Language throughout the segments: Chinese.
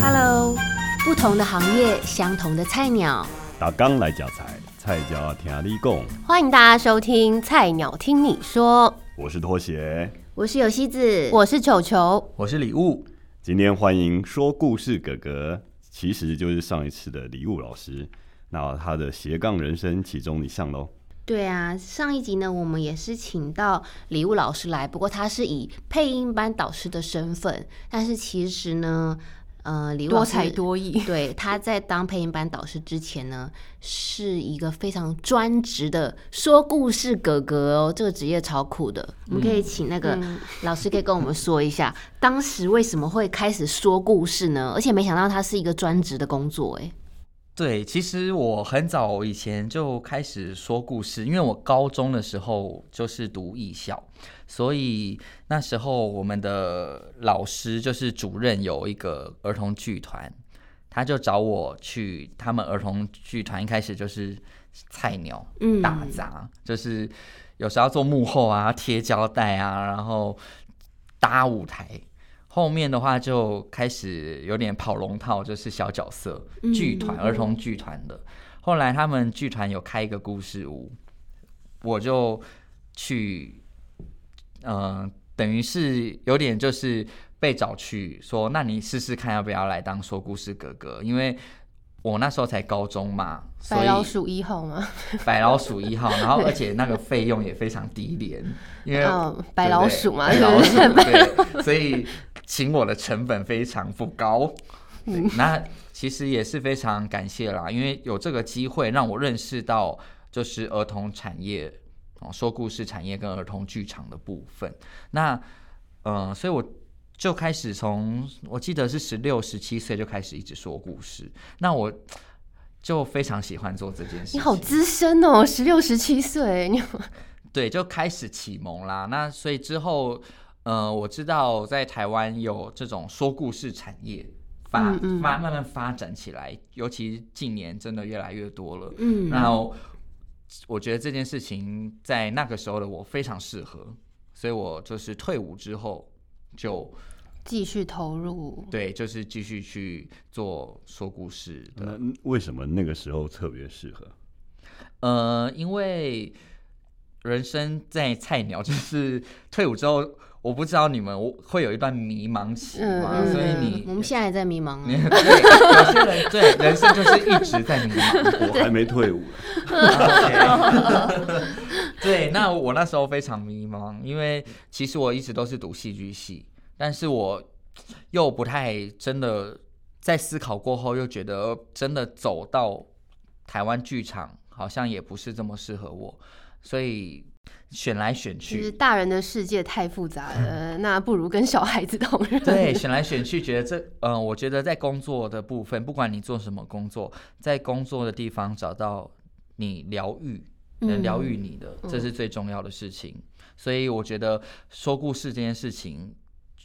Hello，不同的行业，相同的菜鸟，打刚来夹菜，菜椒听你讲。欢迎大家收听《菜鸟听你说》，我是拖鞋，我是有西子，我是球球，我是礼物。今天欢迎说故事哥哥，其实就是上一次的礼物老师。那他的斜杠人生其中一项喽。对啊，上一集呢，我们也是请到礼物老师来，不过他是以配音班导师的身份，但是其实呢，呃，礼物多才多艺。对，他在当配音班导师之前呢，是一个非常专职的说故事哥哥哦，这个职业超酷的。我们可以请那个老师可以跟我们说一下，当时为什么会开始说故事呢？而且没想到他是一个专职的工作，哎。对，其实我很早以前就开始说故事，因为我高中的时候就是读艺校，所以那时候我们的老师就是主任有一个儿童剧团，他就找我去他们儿童剧团，一开始就是菜鸟打杂，就是有时候要做幕后啊，贴胶带啊，然后搭舞台。后面的话就开始有点跑龙套，就是小角色剧团、儿童剧团的。后来他们剧团有开一个故事屋，我就去，嗯，等于是有点就是被找去说，那你试试看要不要来当说故事哥哥？因为我那时候才高中嘛，白老鼠一号吗？白老鼠一号，然后而且那个费用也非常低廉，因为白老鼠嘛，白 老鼠对，所以。请我的成本非常不高，那其实也是非常感谢啦，因为有这个机会让我认识到就是儿童产业哦，说故事产业跟儿童剧场的部分。那呃，所以我就开始从我记得是十六、十七岁就开始一直说故事。那我就非常喜欢做这件事。你好资深哦，十六、十七岁，你对就开始启蒙啦。那所以之后。呃，我知道在台湾有这种说故事产业发发慢慢发展起来，尤其近年真的越来越多了。嗯，然后我觉得这件事情在那个时候的我非常适合，所以我就是退伍之后就继续投入。对，就是继续去做说故事的。那为什么那个时候特别适合？呃，因为人生在菜鸟，就是退伍之后。我不知道你们会有一段迷茫期吗？所以你我们现在在迷茫。对，有些人对人生就是一直在迷茫。我 还没退伍。对，那我那时候非常迷茫，因为其实我一直都是读戏剧系，但是我又不太真的在思考过后，又觉得真的走到台湾剧场好像也不是这么适合我，所以。选来选去，其实大人的世界太复杂了，那不如跟小孩子同人。对，选来选去，觉得这，嗯，我觉得在工作的部分，不管你做什么工作，在工作的地方找到你疗愈，能疗愈你的，这是最重要的事情。所以我觉得说故事这件事情，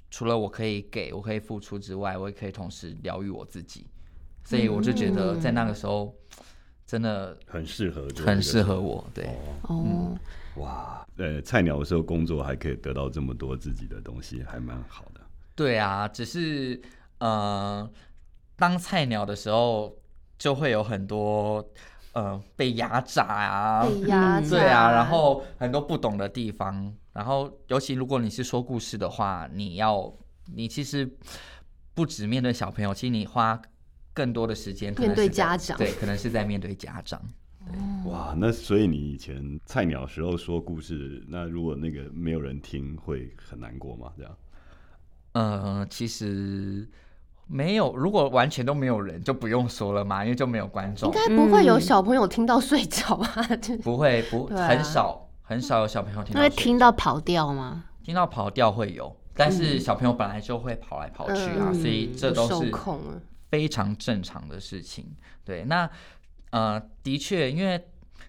除了我可以给我可以付出之外，我也可以同时疗愈我自己。所以我就觉得在那个时候，真的很适合，很适合我。对，哦。哇，呃，菜鸟的时候工作还可以得到这么多自己的东西，还蛮好的。对啊，只是呃，当菜鸟的时候就会有很多呃被压榨啊，被压榨，对啊，然后很多不懂的地方，然后尤其如果你是说故事的话，你要你其实不止面对小朋友，其实你花更多的时间面对家长，对，可能是在面对家长。哇，那所以你以前菜鸟时候说故事，那如果那个没有人听，会很难过吗？这样？呃，其实没有，如果完全都没有人，就不用说了嘛，因为就没有观众。应该不会有小朋友听到睡着啊？不会，不很少很少有小朋友听到。会听到跑调吗？听到跑调会有，但是小朋友本来就会跑来跑去啊，所以这都是非常正常的事情。对，那。呃，的确，因为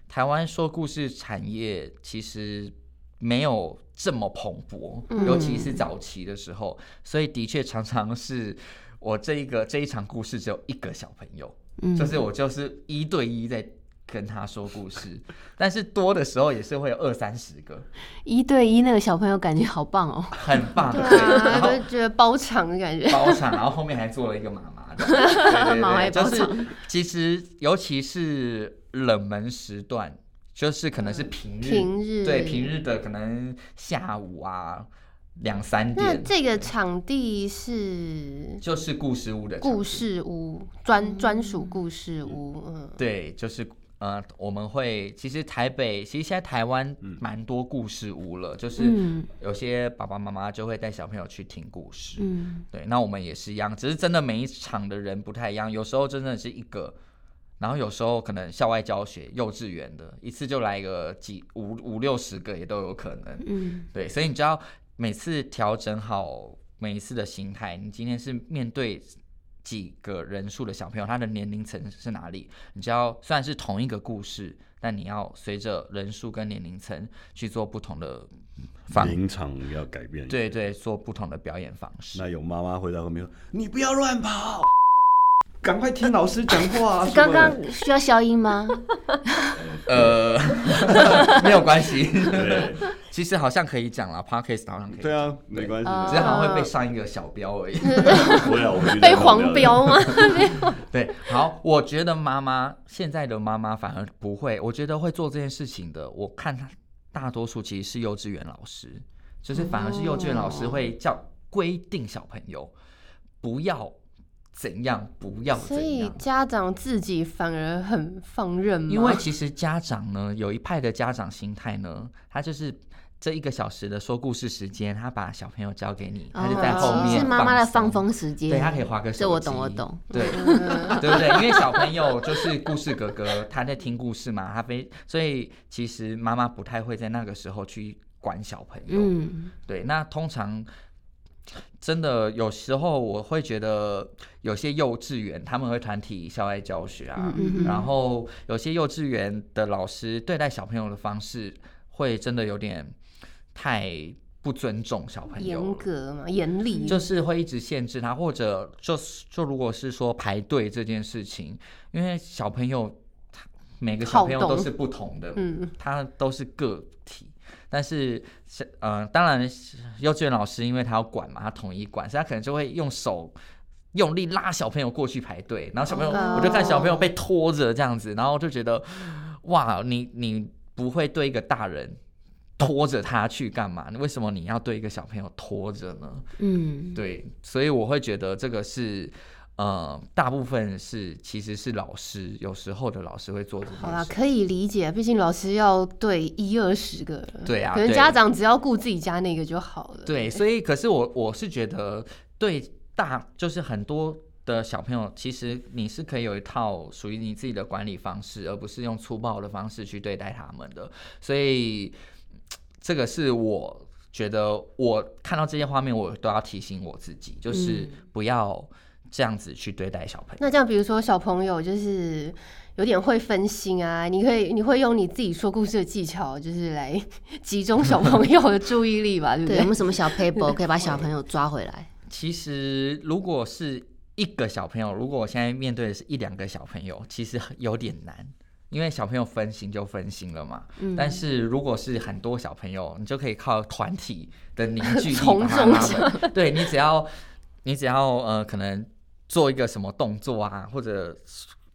台湾说故事产业其实没有这么蓬勃，尤其是早期的时候，所以的确常常是我这一个这一场故事只有一个小朋友，就是我就是一对一在跟他说故事，但是多的时候也是会有二三十个，一对一那个小朋友感觉好棒哦。很棒。对就觉得包场的感觉。包场，然后后面还做了一个妈妈的，对对妈妈对，也包是其实尤其是冷门时段，就是可能是平日，平日对平日的可能下午啊两三点那点，这个场地是就是故事屋的故事屋，专专属故事屋。嗯，对，就是呃，我们会其实台北，其实现在台湾蛮多故事屋了，就是嗯有些爸爸妈妈就会带小朋友去听故事。嗯，对，那我们也是一样，只是真的每一场的人不太一样，有时候真的是一个，然后有时候可能校外教学、幼稚园的，一次就来个几五五六十个也都有可能。嗯，对，所以你知道每次调整好每一次的心态。你今天是面对几个人数的小朋友，他的年龄层是哪里？你就要虽然是同一个故事，但你要随着人数跟年龄层去做不同的方，临场要改变。，对对，做不同的表演方式。那有妈妈会在后面说：“你不要乱跑，赶快听老师讲话。”刚刚需要消音吗？呃，没有关系，对其实好像可以讲了 p o d c a s t 好像可以，对，啊，没关系只是好像会被上一个小标而已。不会啊，我们被黄标吗？对，好，我觉得妈妈现在的妈妈反而不会，我觉得会做这件事情的，我看她大多数其实是幼稚园老师，就是反而是幼稚园老师会叫规定小朋友不要怎样，不要所怎样。以家长自己反而很放任吗？因为其实家长呢，有一派的家长心态呢，他就是这一个小时的说故事时间，他把小朋友交给你，他就在后面哦是妈妈的放松，风时间，对他可以划个手机，这我懂，我懂。对，对不对？因为小朋友就是故事哥哥，他在听故事嘛，他非所以其实妈妈不太会在那个时候去管小朋友。嗯，对，那通常真的有时候我会觉得有些幼稚园他们会团体校外教学啊，嗯嗯嗯然后有些幼稚园的老师对待小朋友的方式会真的有点太不尊重小朋友严。格嘛，严厉，就是会一直限制他，或者就是就如果是说排队这件事情，因为小朋友他每个小朋友都是不同的，嗯，他都是个体，但是是呃，当然幼稚园老师因为他要管嘛，他统一管，所以他可能就会用手用力拉小朋友过去排队，然后小朋友、哦。我就看小朋友被拖着这样子，然后就觉得哇，你你不会对一个大人。拖着他去干嘛？为什么你要对一个小朋友拖着呢？嗯，对，所以我会觉得这个是，呃，大部分是其实是老师，有时候的老师会做这好啦，可以理解，毕竟老师要对一二十个人，可能对啊对家长只要顾自己家那个就好了。对，所以可是我我是觉得，对大就是很多的小朋友，其实你是可以有一套属于你自己的管理方式，而不是用粗暴的方式去对待他们的。所以这个是我觉得我看到这些画面，我都要提醒我自己，就是不要这样子去对待小朋友。那这样，比如说小朋友就是有点会分心啊，你可以你会用你自己说故事的技巧，就是来集中小朋友的注意力吧，对不对，有没？有什么小 paper 可以把小朋友抓回来？其实如果是一个小朋友，如果我现在面对的是一两个小朋友，其实有点难，因为小朋友分心就分心了嘛。嗯但是如果是很多小朋友，你就可以靠团体的凝聚力从 把他众拉回。对你只要你只要呃可能做一个什么动作啊，或者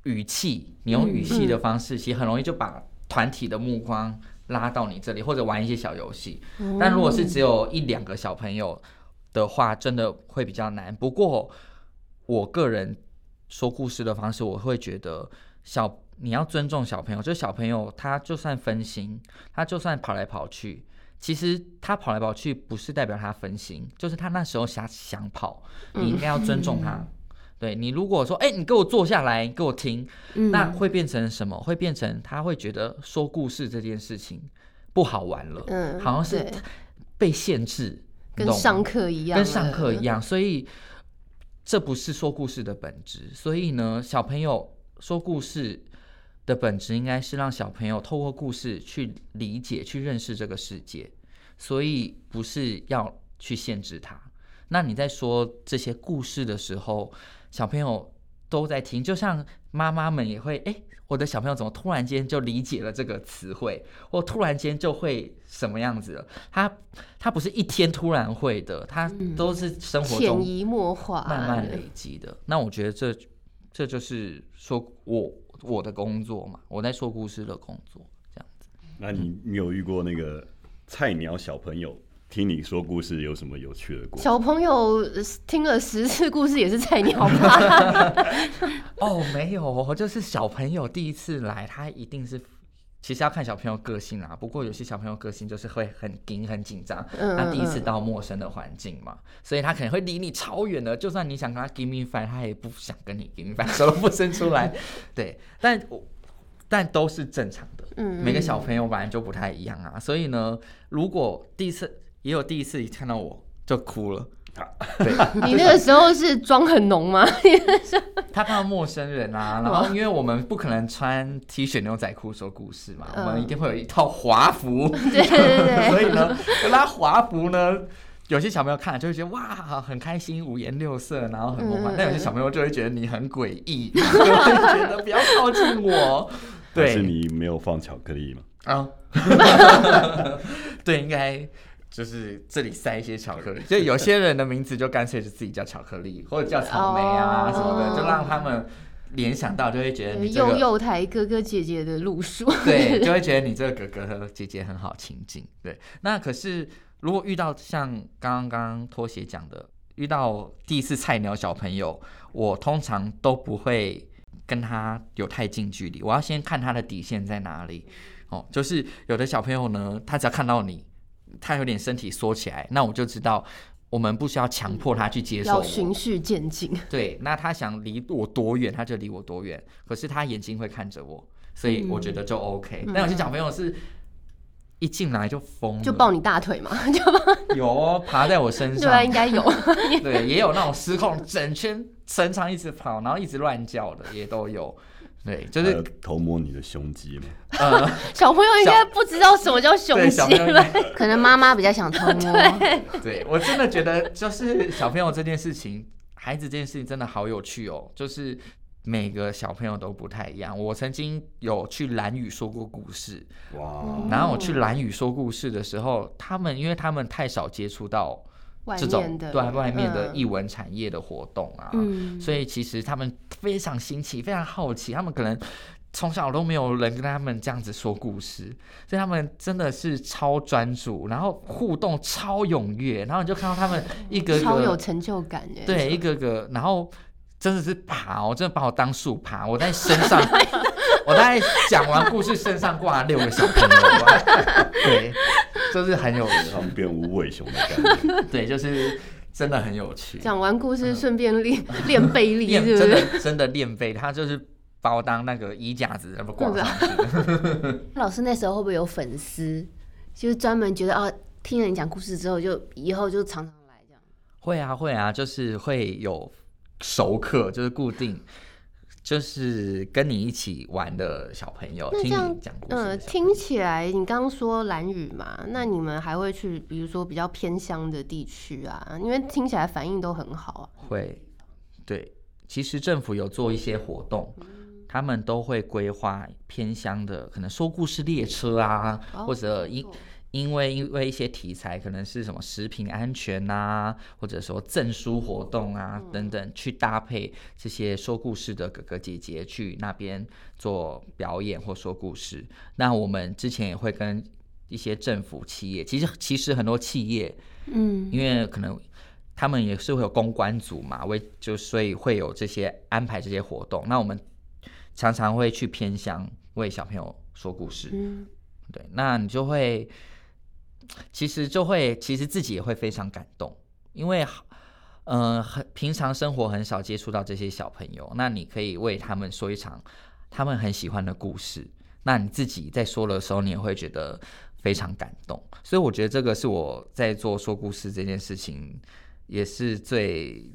语气，你用语气的方式，其实很容易就把团体的目光拉到你这里，或者玩一些小游戏。但如果是只有一两个小朋友的话，真的会比较难。不过我个人说故事的方式，我会觉得小你要尊重小朋友，就是小朋友他就算分心，他就算跑来跑去。其实他跑来跑去不是代表他分心，就是他那时候想想跑，你应该要尊重他。对你如果说，哎、你给我坐下来，给我听，嗯那会变成什么？会变成他会觉得说故事这件事情不好玩了，嗯好像是被限制，跟上课一样，跟上课一。样，所以这不是说故事的本质。所以呢，小朋友说故事的本质应该是让小朋友透过故事去理解、去认识这个世界，所以不是要去限制他。那你在说这些故事的时候，小朋友都在听，就像妈妈们也会，哎、我的小朋友怎么突然间就理解了这个词汇，或突然间就会什么样子了？他他不是一天突然会的，他都是生活中潜移默化，慢慢累积的。那我觉得这这就是说我我的工作嘛，我在说故事的工作，这样子。那你你有遇过那个菜鸟小朋友听你说故事有什么有趣的故事？小朋友呃听了十次故事也是菜鸟吧？哦，没有，就是小朋友第一次来，他一定是。其实要看小朋友个性啦，不过有些小朋友个性就是会很紧、很紧张。嗯他第一次嗯到陌生的环境嘛，所以他可能会离你超远的。就算你想跟他 give me five，他也不想跟你 give me five，手都不伸出来。对，但我但都是正常的。嗯每个小朋友本来就不太一样啊，所以呢，如果第一次也有第一次看到我就哭了。对，你那个时候是妆很浓吗？他看到陌生人啊，然后因为我们不可能穿 T 恤牛仔裤说故事嘛，嗯我们一定会有一套华服，对对对所以呢，跟他华服呢。有些小朋友看了就会觉得哇很开心，五颜六色，然后很梦幻。但有些小朋友就会觉得你很诡异，就会觉得不要靠近我。对是，你没有放巧克力吗？啊，对，应该就是这里塞一些巧克力。就有些人的名字就干脆就自己叫巧克力，或者叫草莓啊哦什么的，就让他们联想到，就会觉得对，你这个幼幼台哥哥姐姐的路数。对，就会觉得你这个哥哥和姐姐很好亲近。对，那可是如果遇到像刚刚刚刚拖鞋讲的，遇到第一次菜鸟小朋友，我通常都不会跟他有太近距离，我要先看他的底线在哪里。哦，就是有的小朋友呢，他只要看到你，他有点身体缩起来，那我就知道。我们不需要强迫他去接受，要循序渐进。对，那他想离我多远，他就离我多远。可是他眼睛会看着我，所以我觉得就 OK。嗯但有些小朋友是一进来就疯，就抱你大腿嘛，就有哦，爬在我身对啊，上应，该有。对，也有那种失控，整圈身上一直跑，然后一直乱叫的，也都有。对，就是偷摸你的胸肌嘛？呃，小朋友应该不知道什么叫胸，肌了。可能妈妈比较想偷摸，对我真的觉得，就是小朋友这件事情，孩子这件事情真的好有趣哦。就是每个小朋友都不太一样。我曾经有去蓝屿说过故事，哇，然后我去蓝屿说故事的时候，他们因为他们太少接触到外这种对外面的嗯艺文产业的活动啊，嗯，所以其实他们非常新奇，非常好奇，他们可能。从小都没有人跟他们这样子说故事，所以他们真的是超专注，然后互动超踊跃，然后你就看到他们一个个超有成就感的。对，一个个，然后真的是爬哦，真的把我当树爬。我在身上，我大概讲完故事，身上挂六个小朋友吧。对，就是很有他们变无尾熊的感觉。对，就是真的很有趣。讲完故事顺便练练背力，练真是不是？的真的练背，他就是把我当那个衣架子，那么挂上去。老师那时候会不会有粉丝，就是专门觉得啊，听了你讲故事之后，就以后就常常来这样？会啊会啊，就是会有熟客，就是固定。就是跟你一起玩的小朋友，听那这样你讲故事的嗯，小朋友听起来你刚刚说蓝雨嘛，那你们还会去，比如说比较偏乡的地区啊？因为听起来反应都很好啊。会，对，其实政府有做一些活动，他们都会规划偏乡的，可能说故事列车啊，哦或者因不错因为因为一些题材可能是什么食品安全呐、或者说证书活动啊等等，去搭配这些说故事的哥哥姐姐去那边做表演或说故事。那我们之前也会跟一些政府企业，其实其实很多企业嗯，因为可能他们也是会有公关组嘛，为就所以会有这些安排这些活动。那我们常常会去偏乡为小朋友说故事，嗯，对，那你就会其实就会其实自己也会非常感动，因为呃很平常生活很少接触到这些小朋友，那你可以为他们说一场他们很喜欢的故事，那你自己在说的时候，你也会觉得非常感动。所以我觉得这个是我在做说故事这件事情，也是最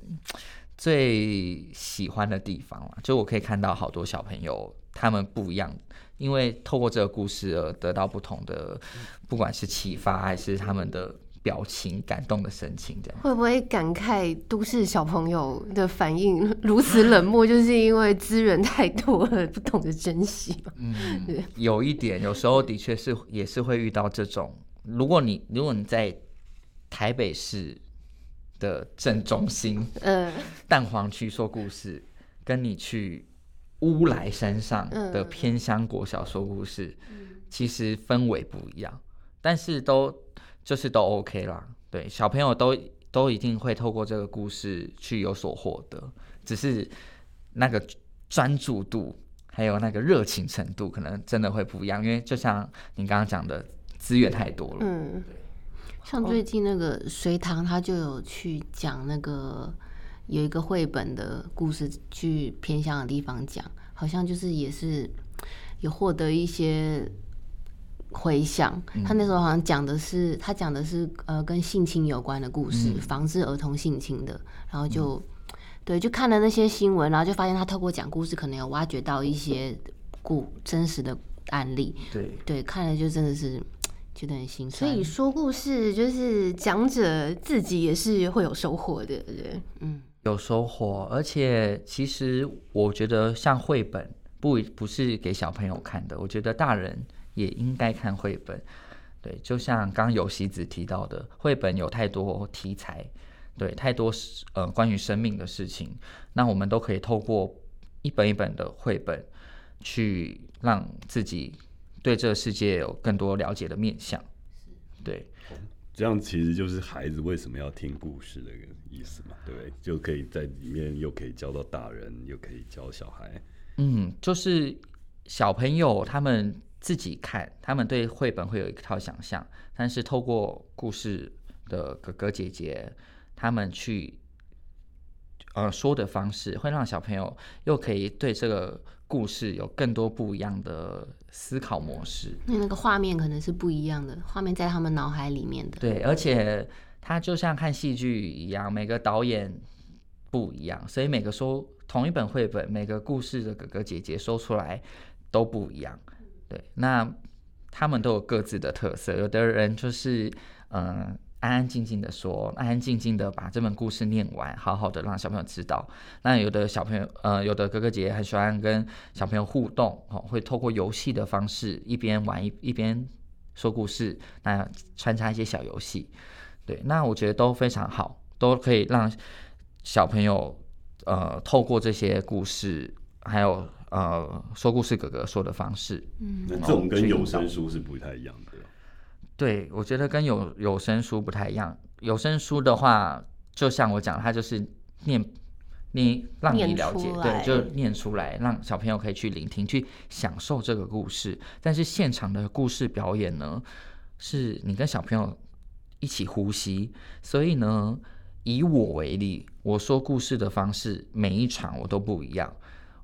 最喜欢的地方了。就我可以看到好多小朋友他们不一样，因为透过这个故事而得到不同的，不管是启发还是他们的表情、感动的神情这样。会不会感慨都市小朋友的反应如此冷漠，就是因为资源太多了，不懂得珍惜吗？嗯，有一点，有时候的确是也是会遇到这种。如果你如果你在台北市的正中心，嗯，蛋黄区说故事，跟你去乌来山上嗯的偏乡国小说故事，其实氛围不一样，但是都就是都 OK 啦。对，小朋友都都一定会透过这个故事去有所获得，只是那个专注度还有那个热情程度，可能真的会不一样。因为就像你刚刚讲的，资源太多了。嗯，像最近那个隋唐，他就有去讲那个有一个绘本的故事，去偏向的地方讲，好像就是也是 有获得一些回响。他那时候好像讲的是，他讲的是呃跟性侵有关的故事，防治儿童性侵的，然后就、对，就看了那些新闻，然后就发现他透过讲故事，可能有挖掘到一些故真实的案例。对，对，看了就真的是 觉得很心酸。所以说故事就是讲者自己也是会有收获的，对，嗯，有收获，而且其实我觉得像绘本不不是给小朋友看的，我觉得大人也应该看绘本。对，就像刚刚有喜子提到的，绘本有太多题材，对，太多呃关于生命的事情，那我们都可以透过一本一本的绘本，去让自己对这个世界有更多了解的面向。对，这样其实就是孩子为什么要听故事的一个意思嘛，对不对？就可以在里面又可以教到大人，又可以教小孩。嗯，就是小朋友他们自己看，他们对绘本会有一套想象，但是透过故事的哥哥姐姐他们去呃说的方式，会让小朋友又可以对这个故事有更多不一样的思考模式。那那个画面可能是不一样的，画面在他们脑海里面的。对，而且它就像看戏剧一样，每个导演不一样，所以每个说同一本绘本，每个故事的哥哥姐姐说出来都不一样。对，那他们都有各自的特色，有的人就是嗯。呃安安静静的说，安安静静的把这本故事念完，好好的让小朋友知道。那有的小朋友，呃，有的哥哥姐姐很喜欢跟小朋友互动，哦，会透过游戏的方式，一边玩一一边说故事，那穿插一些小游戏。对，那我觉得都非常好，都可以让小朋友呃透过这些故事，还有呃说故事哥哥说的方式，嗯那这种跟有声书是不太一样的。对我觉得跟有有声书不太一样。有声书的话，就像我讲，它就是念你让你了解，对，就念出来，让小朋友可以去聆听，去享受这个故事。但是现场的故事表演呢，是你跟小朋友一起呼吸，所以呢，以我为例，我说故事的方式每一场我都不一样，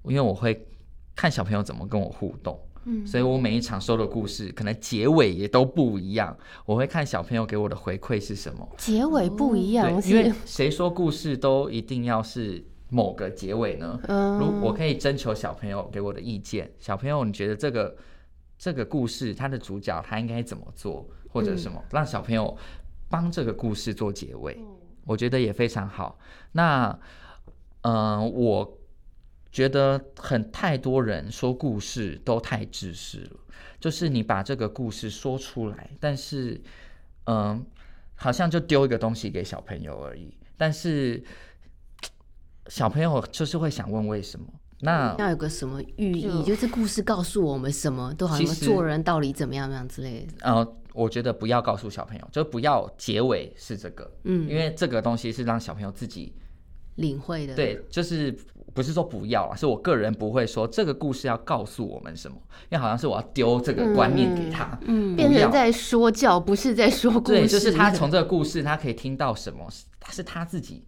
因为我会看小朋友怎么跟我互动。嗯所以我每一场说的故事，可能结尾也都不一样。我会看小朋友给我的回馈是什么。结尾不一样，对，因为谁说故事都一定要是某个结尾呢？嗯如我可以征求小朋友给我的意见。小朋友，你觉得这个这个故事它的主角他应该怎么做，或者什么，让小朋友帮这个故事做结尾，我觉得也非常好。那嗯、呃我觉得很太多人说故事都太自私了，就是你把这个故事说出来，但是嗯、好像就丢一个东西给小朋友而已，但是小朋友就是会想问为什么。那要有个什么寓意，就就是故事告诉我们什么，都好像做人道理怎么样怎么样之类的。呃，我觉得不要告诉小朋友，就不要结尾是这个，嗯，因为这个东西是让小朋友自己领会的，，对，就是不是说不要啊，是我个人不会说这个故事要告诉我们什么，因为好像是我要丢这个观念给他，嗯，变成在说教，不是在说故事。对，就是他从这个故事他可以听到什么，他是他自己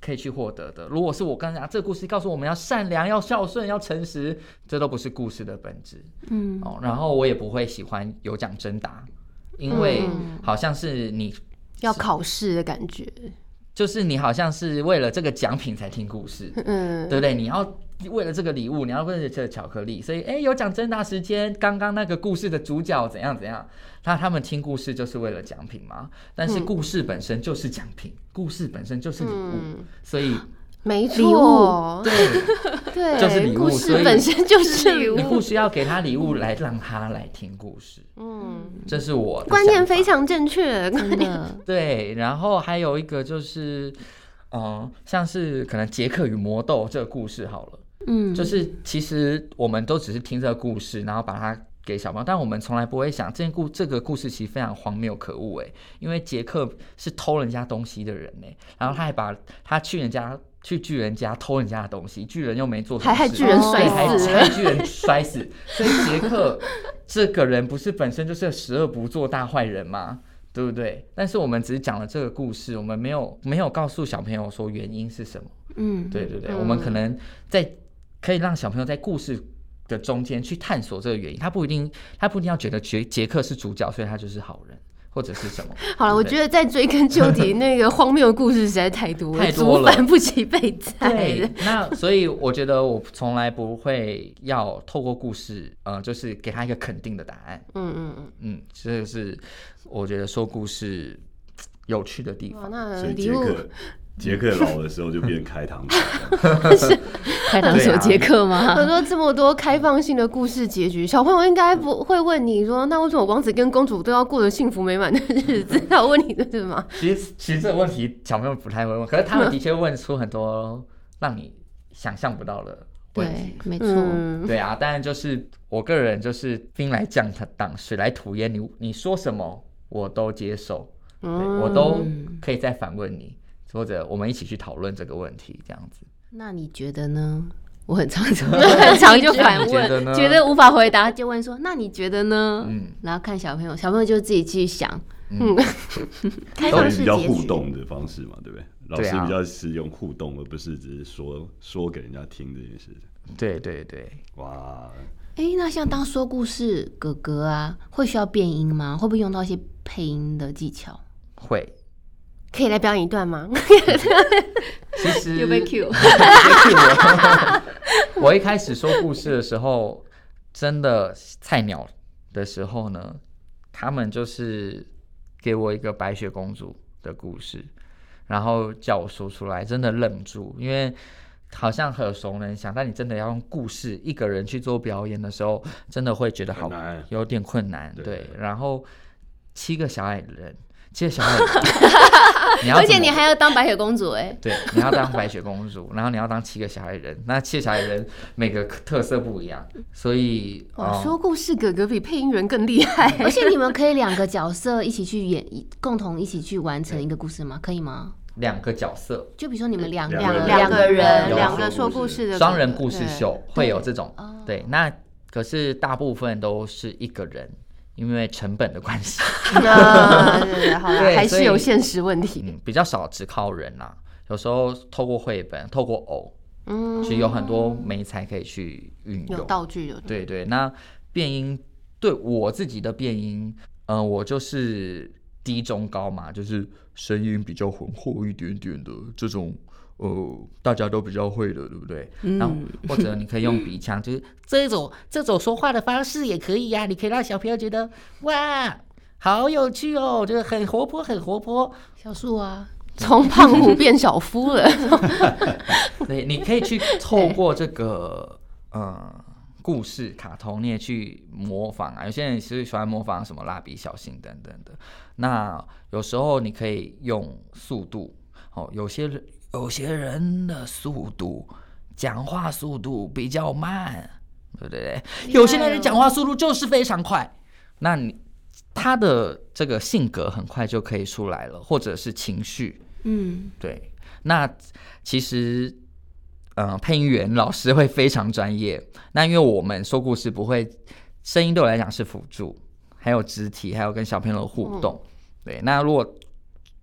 可以去获得的。如果是我刚才讲这个故事告诉我们要善良、要孝顺、要诚实，这都不是故事的本质。嗯，哦，然后我也不会喜欢有奖征答，因为嗯好像是你要考试的感觉。就是你好像是为了这个奖品才听故事，嗯，对不对？你要为了这个礼物，你要为了这个巧克力，所以哎，有奖征答时间。刚刚那个故事的主角怎样怎样？那他们听故事就是为了奖品吗？但是故事本身就是奖品，故事本身就是礼物，所以没礼物错，对，对，就是礼物故所以事本身就是礼你不物，需要给他礼物来让他来听故事，嗯，这是我的观念非常正确，真的，对。然后还有一个就是，嗯、像是可能杰克与魔豆这个故事好了。嗯，就是其实我们都只是听这个故事，然后把它给小朋友，但我们从来不会想这件故这个故事其实非常荒谬可恶哎，因为杰克是偷人家东西的人呢，然后他还把他去人家去巨人家偷人家的东西，巨人又没做什么事，还害巨人对摔还死害巨人摔死，所以杰克这个人不是本身就是十恶不作大坏人吗？对不对？但是我们只是讲了这个故事，我们没有没有告诉小朋友说原因是什么。嗯，对对对，嗯我们可能在可以让小朋友在故事的中间去探索这个原因，他不一定他不一定要觉得杰杰克是主角，所以他就是好人或者是什么。好了，我觉得在追根究底，那个荒谬的故事实在太多了，太多了祖反不及备载对。，那所以我觉得我从来不会要透过故事，呃，就是给他一个肯定的答案。嗯嗯嗯。嗯，这个是我觉得说故事有趣的地，方。那所以礼物杰克老的时候就变开膛手，开膛手杰克吗？我说这么多开放性的故事结局，小朋友应该不会问你说，那为什么王子跟公主都要过着幸福美满的日子？他有问你的是吗？其 实其实这个问题小朋友不太会问，可是他们的确问出很多让你想象不到的问题对。，没错，嗯，对啊，当然就是我个人就是兵来将挡，水来土掩，你你说什么我都接受，我都可以再反问你，或者我们一起去讨论这个问题，这样子。那你觉得呢？我很常 很常就反问，觉得无法回答就问说：“那你觉得呢？”嗯然后看小朋友，小朋友就自己去想。嗯，开放式比较。互动的方式嘛，对不对？老师比较是用互动，而不是只是说说给人家听这件事。对对对，哇，哎，那像当说故事哥哥啊，会需要变音吗？会不会用到一些配音的技巧？会。可以来表演一段吗？其实 我。一开始说故事的时候，真的菜鸟的时候呢，他们就是给我一个白雪公主的故事，然后叫我说出来，真的愣住，因为好像耳熟能详，但你真的要用故事一个人去做表演的时候，真的会觉得好难有点困难。对对，然后七个小矮人，七个小矮人，你要而且你还要当白雪公主哎、对，你要当白雪公主，然后你要当七个小矮人，那七个小矮人每个特色不一样，所以哇，哦。说故事哥哥比配音员更厉害。而且你们可以两个角色一起去演，共同一起去完成一个故事吗？可以吗？两个角色，就比如说你们两两个两个人，两个说故事的双人故事秀会有这种。哦，对，那可是大部分都是一个人，因为成本的关系，啊，对对，还是有现实问题。嗯，比较少只靠人啦、有时候透过绘本，透过偶，嗯，其实有很多媒材可以去运有用。道具有对对，那变音对我自己的变音，嗯，我就是低中高嘛，就是声音比较浑厚一点点的这种，呃，大家都比较会的，对不对？然后或者你可以用鼻腔，就是这种这种说话的方式也可以呀、你可以让小朋友觉得哇。好有趣哦，就是很活泼，很活泼。小树啊，从胖虎变小夫了。对，你可以去透过这个 呃故事、卡通，你也去模仿啊。有些人是喜欢模仿什么蜡笔小新等等的。那有时候你可以用速度，哦，有些人有些人的速度，讲话速度比较慢，对不对？有些人的讲话速度就是非常快，那你他的这个性格很快就可以出来了，或者是情绪，嗯，对，那其实，呃，配音员老师会非常专业。那因为我们说故事不会，声音对我来讲是辅助，还有肢体，还有跟小朋友的互动。对，那如果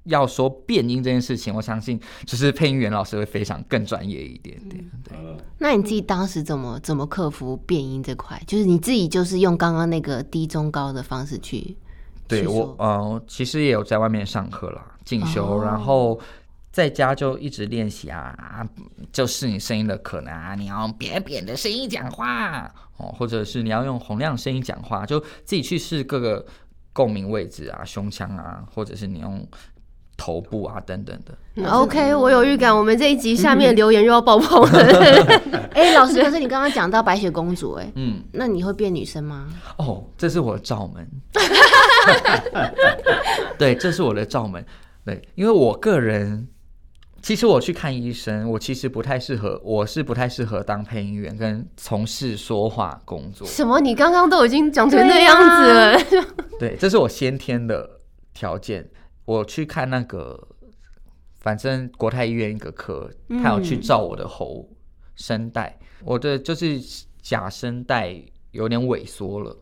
要说变音这件事情，我相信就是配音员老师会非常更专业一点点。对，呃，那你自己当时怎么怎么克服变音这块？就是你自己就是用刚刚那个低中高的方式去，对我呃，其实也有在外面上课啦，进修，哦然后在家就一直练习啊，啊就是你声音的可能啊，你要用扁扁的声音讲话哦，或者是你要用洪亮声音讲话，就自己去试各个共鸣位置啊，胸腔啊，或者是你用头部啊等等的。嗯 OK，我有预感，我们这一集下面留言又要爆棚了。哎、老师，可是你刚刚讲到白雪公主、哎，嗯，那你会变女生吗？哦，这是我的罩门。对，这是我的罩门。对，因为我个人，其实我去看医生，我其实不太适合，我是不太适合当配音员跟从事说话工作。什么？你刚刚都已经讲成那样子了？对，这是我先天的条件。我去看那个，反正国泰医院一个科，他有去照我的喉声带，我的就是假声带有点萎缩了。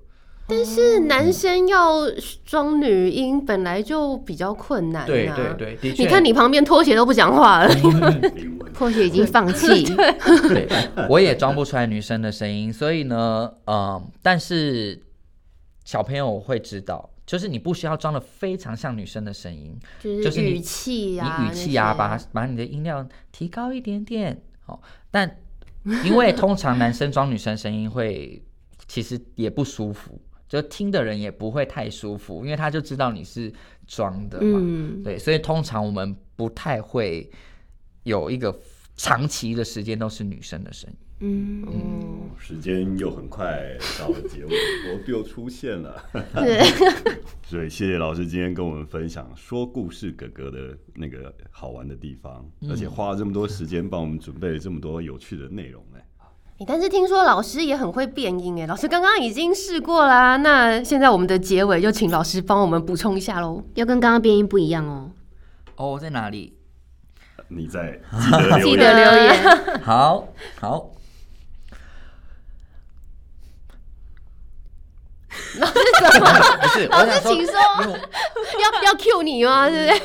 但是男生要装女音本来就比较困难、啊。对对。对。你看你旁边拖鞋都不讲话了。拖鞋已经放弃。对，我也装不出来女生的声音，所以呢，嗯，但是小朋友会知道，就是你不需要装的非常像女生的声音，就就是你语气啊，你语气啊，把它把你的音量提高一点点，哦，但因为通常男生装女生声音会，其实也不舒服，就听的人也不会太舒服，因为他就知道你是装的嘛，嗯，对，所以通常我们不太会有一个长期的时间都是女生的声音。嗯，嗯，时间又很快到了结尾，我又出现了。对，所以谢谢老师今天跟我们分享说故事哥哥的那个好玩的地方，而且花了这么多时间帮我们准备了这么多有趣的内容哎。欸但是听说老师也很会变音哎，老师刚刚已经试过啦。那现在我们的结尾就请老师帮我们补充一下喽。要跟刚刚变音不一样哦。哦，在哪里？你在记得留记言，得留言。好好，不是，我想说，请说 要要 Q 你吗？对不对？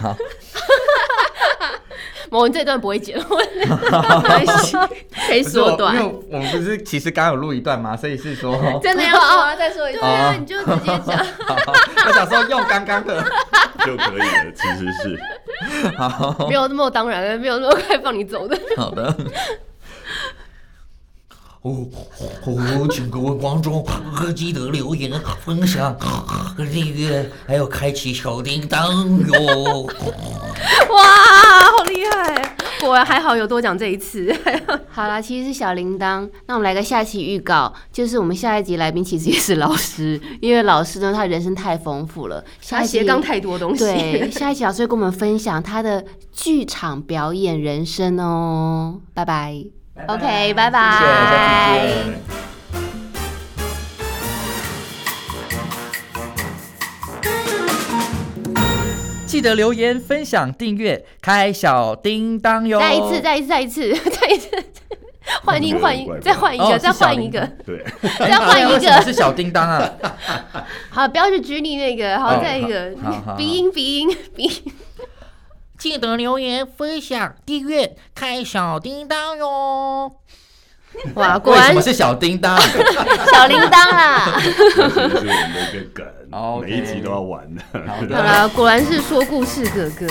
好，我们这段不会剪，我没关系，可以缩短因。为我们不是其实刚刚有录一段嘛，所以是说，真的要说啊？再说一对对啊，你就直接讲。我想说用刚刚的，就可以了。其实是好没有那么当然，没有那么快放你走的。好的。哦哦，请各位观众记得留言、分享、订阅，还有开启小铃铛哟。哇，好厉害！果然还好有多讲这一次。好啦，其实是小铃铛。那我们来个下期预告，就是我们下一集来宾其实也是老师，因为老师呢他人生太丰富了，下一集他斜杠太多东西。对，下一集老师会跟我们分享他的剧场表演人生哦。拜拜。OK，拜拜谢谢，下次见。记得留言、分享、订阅、开小叮当哟！再一次，再一次，再一次，再一次，换音换音怪，怪再换一个，哦再换一个，对，再换一为什么是。小叮当啊？好，不要去举你那个，好，哦再一个鼻音鼻音鼻音。记得留言、分享、订阅、开小叮当哟！哇，果然为什么是小叮当？小铃铛啦。这是我们的一个梗，每一集都要玩的。好的好了，果然是说故事哥哥。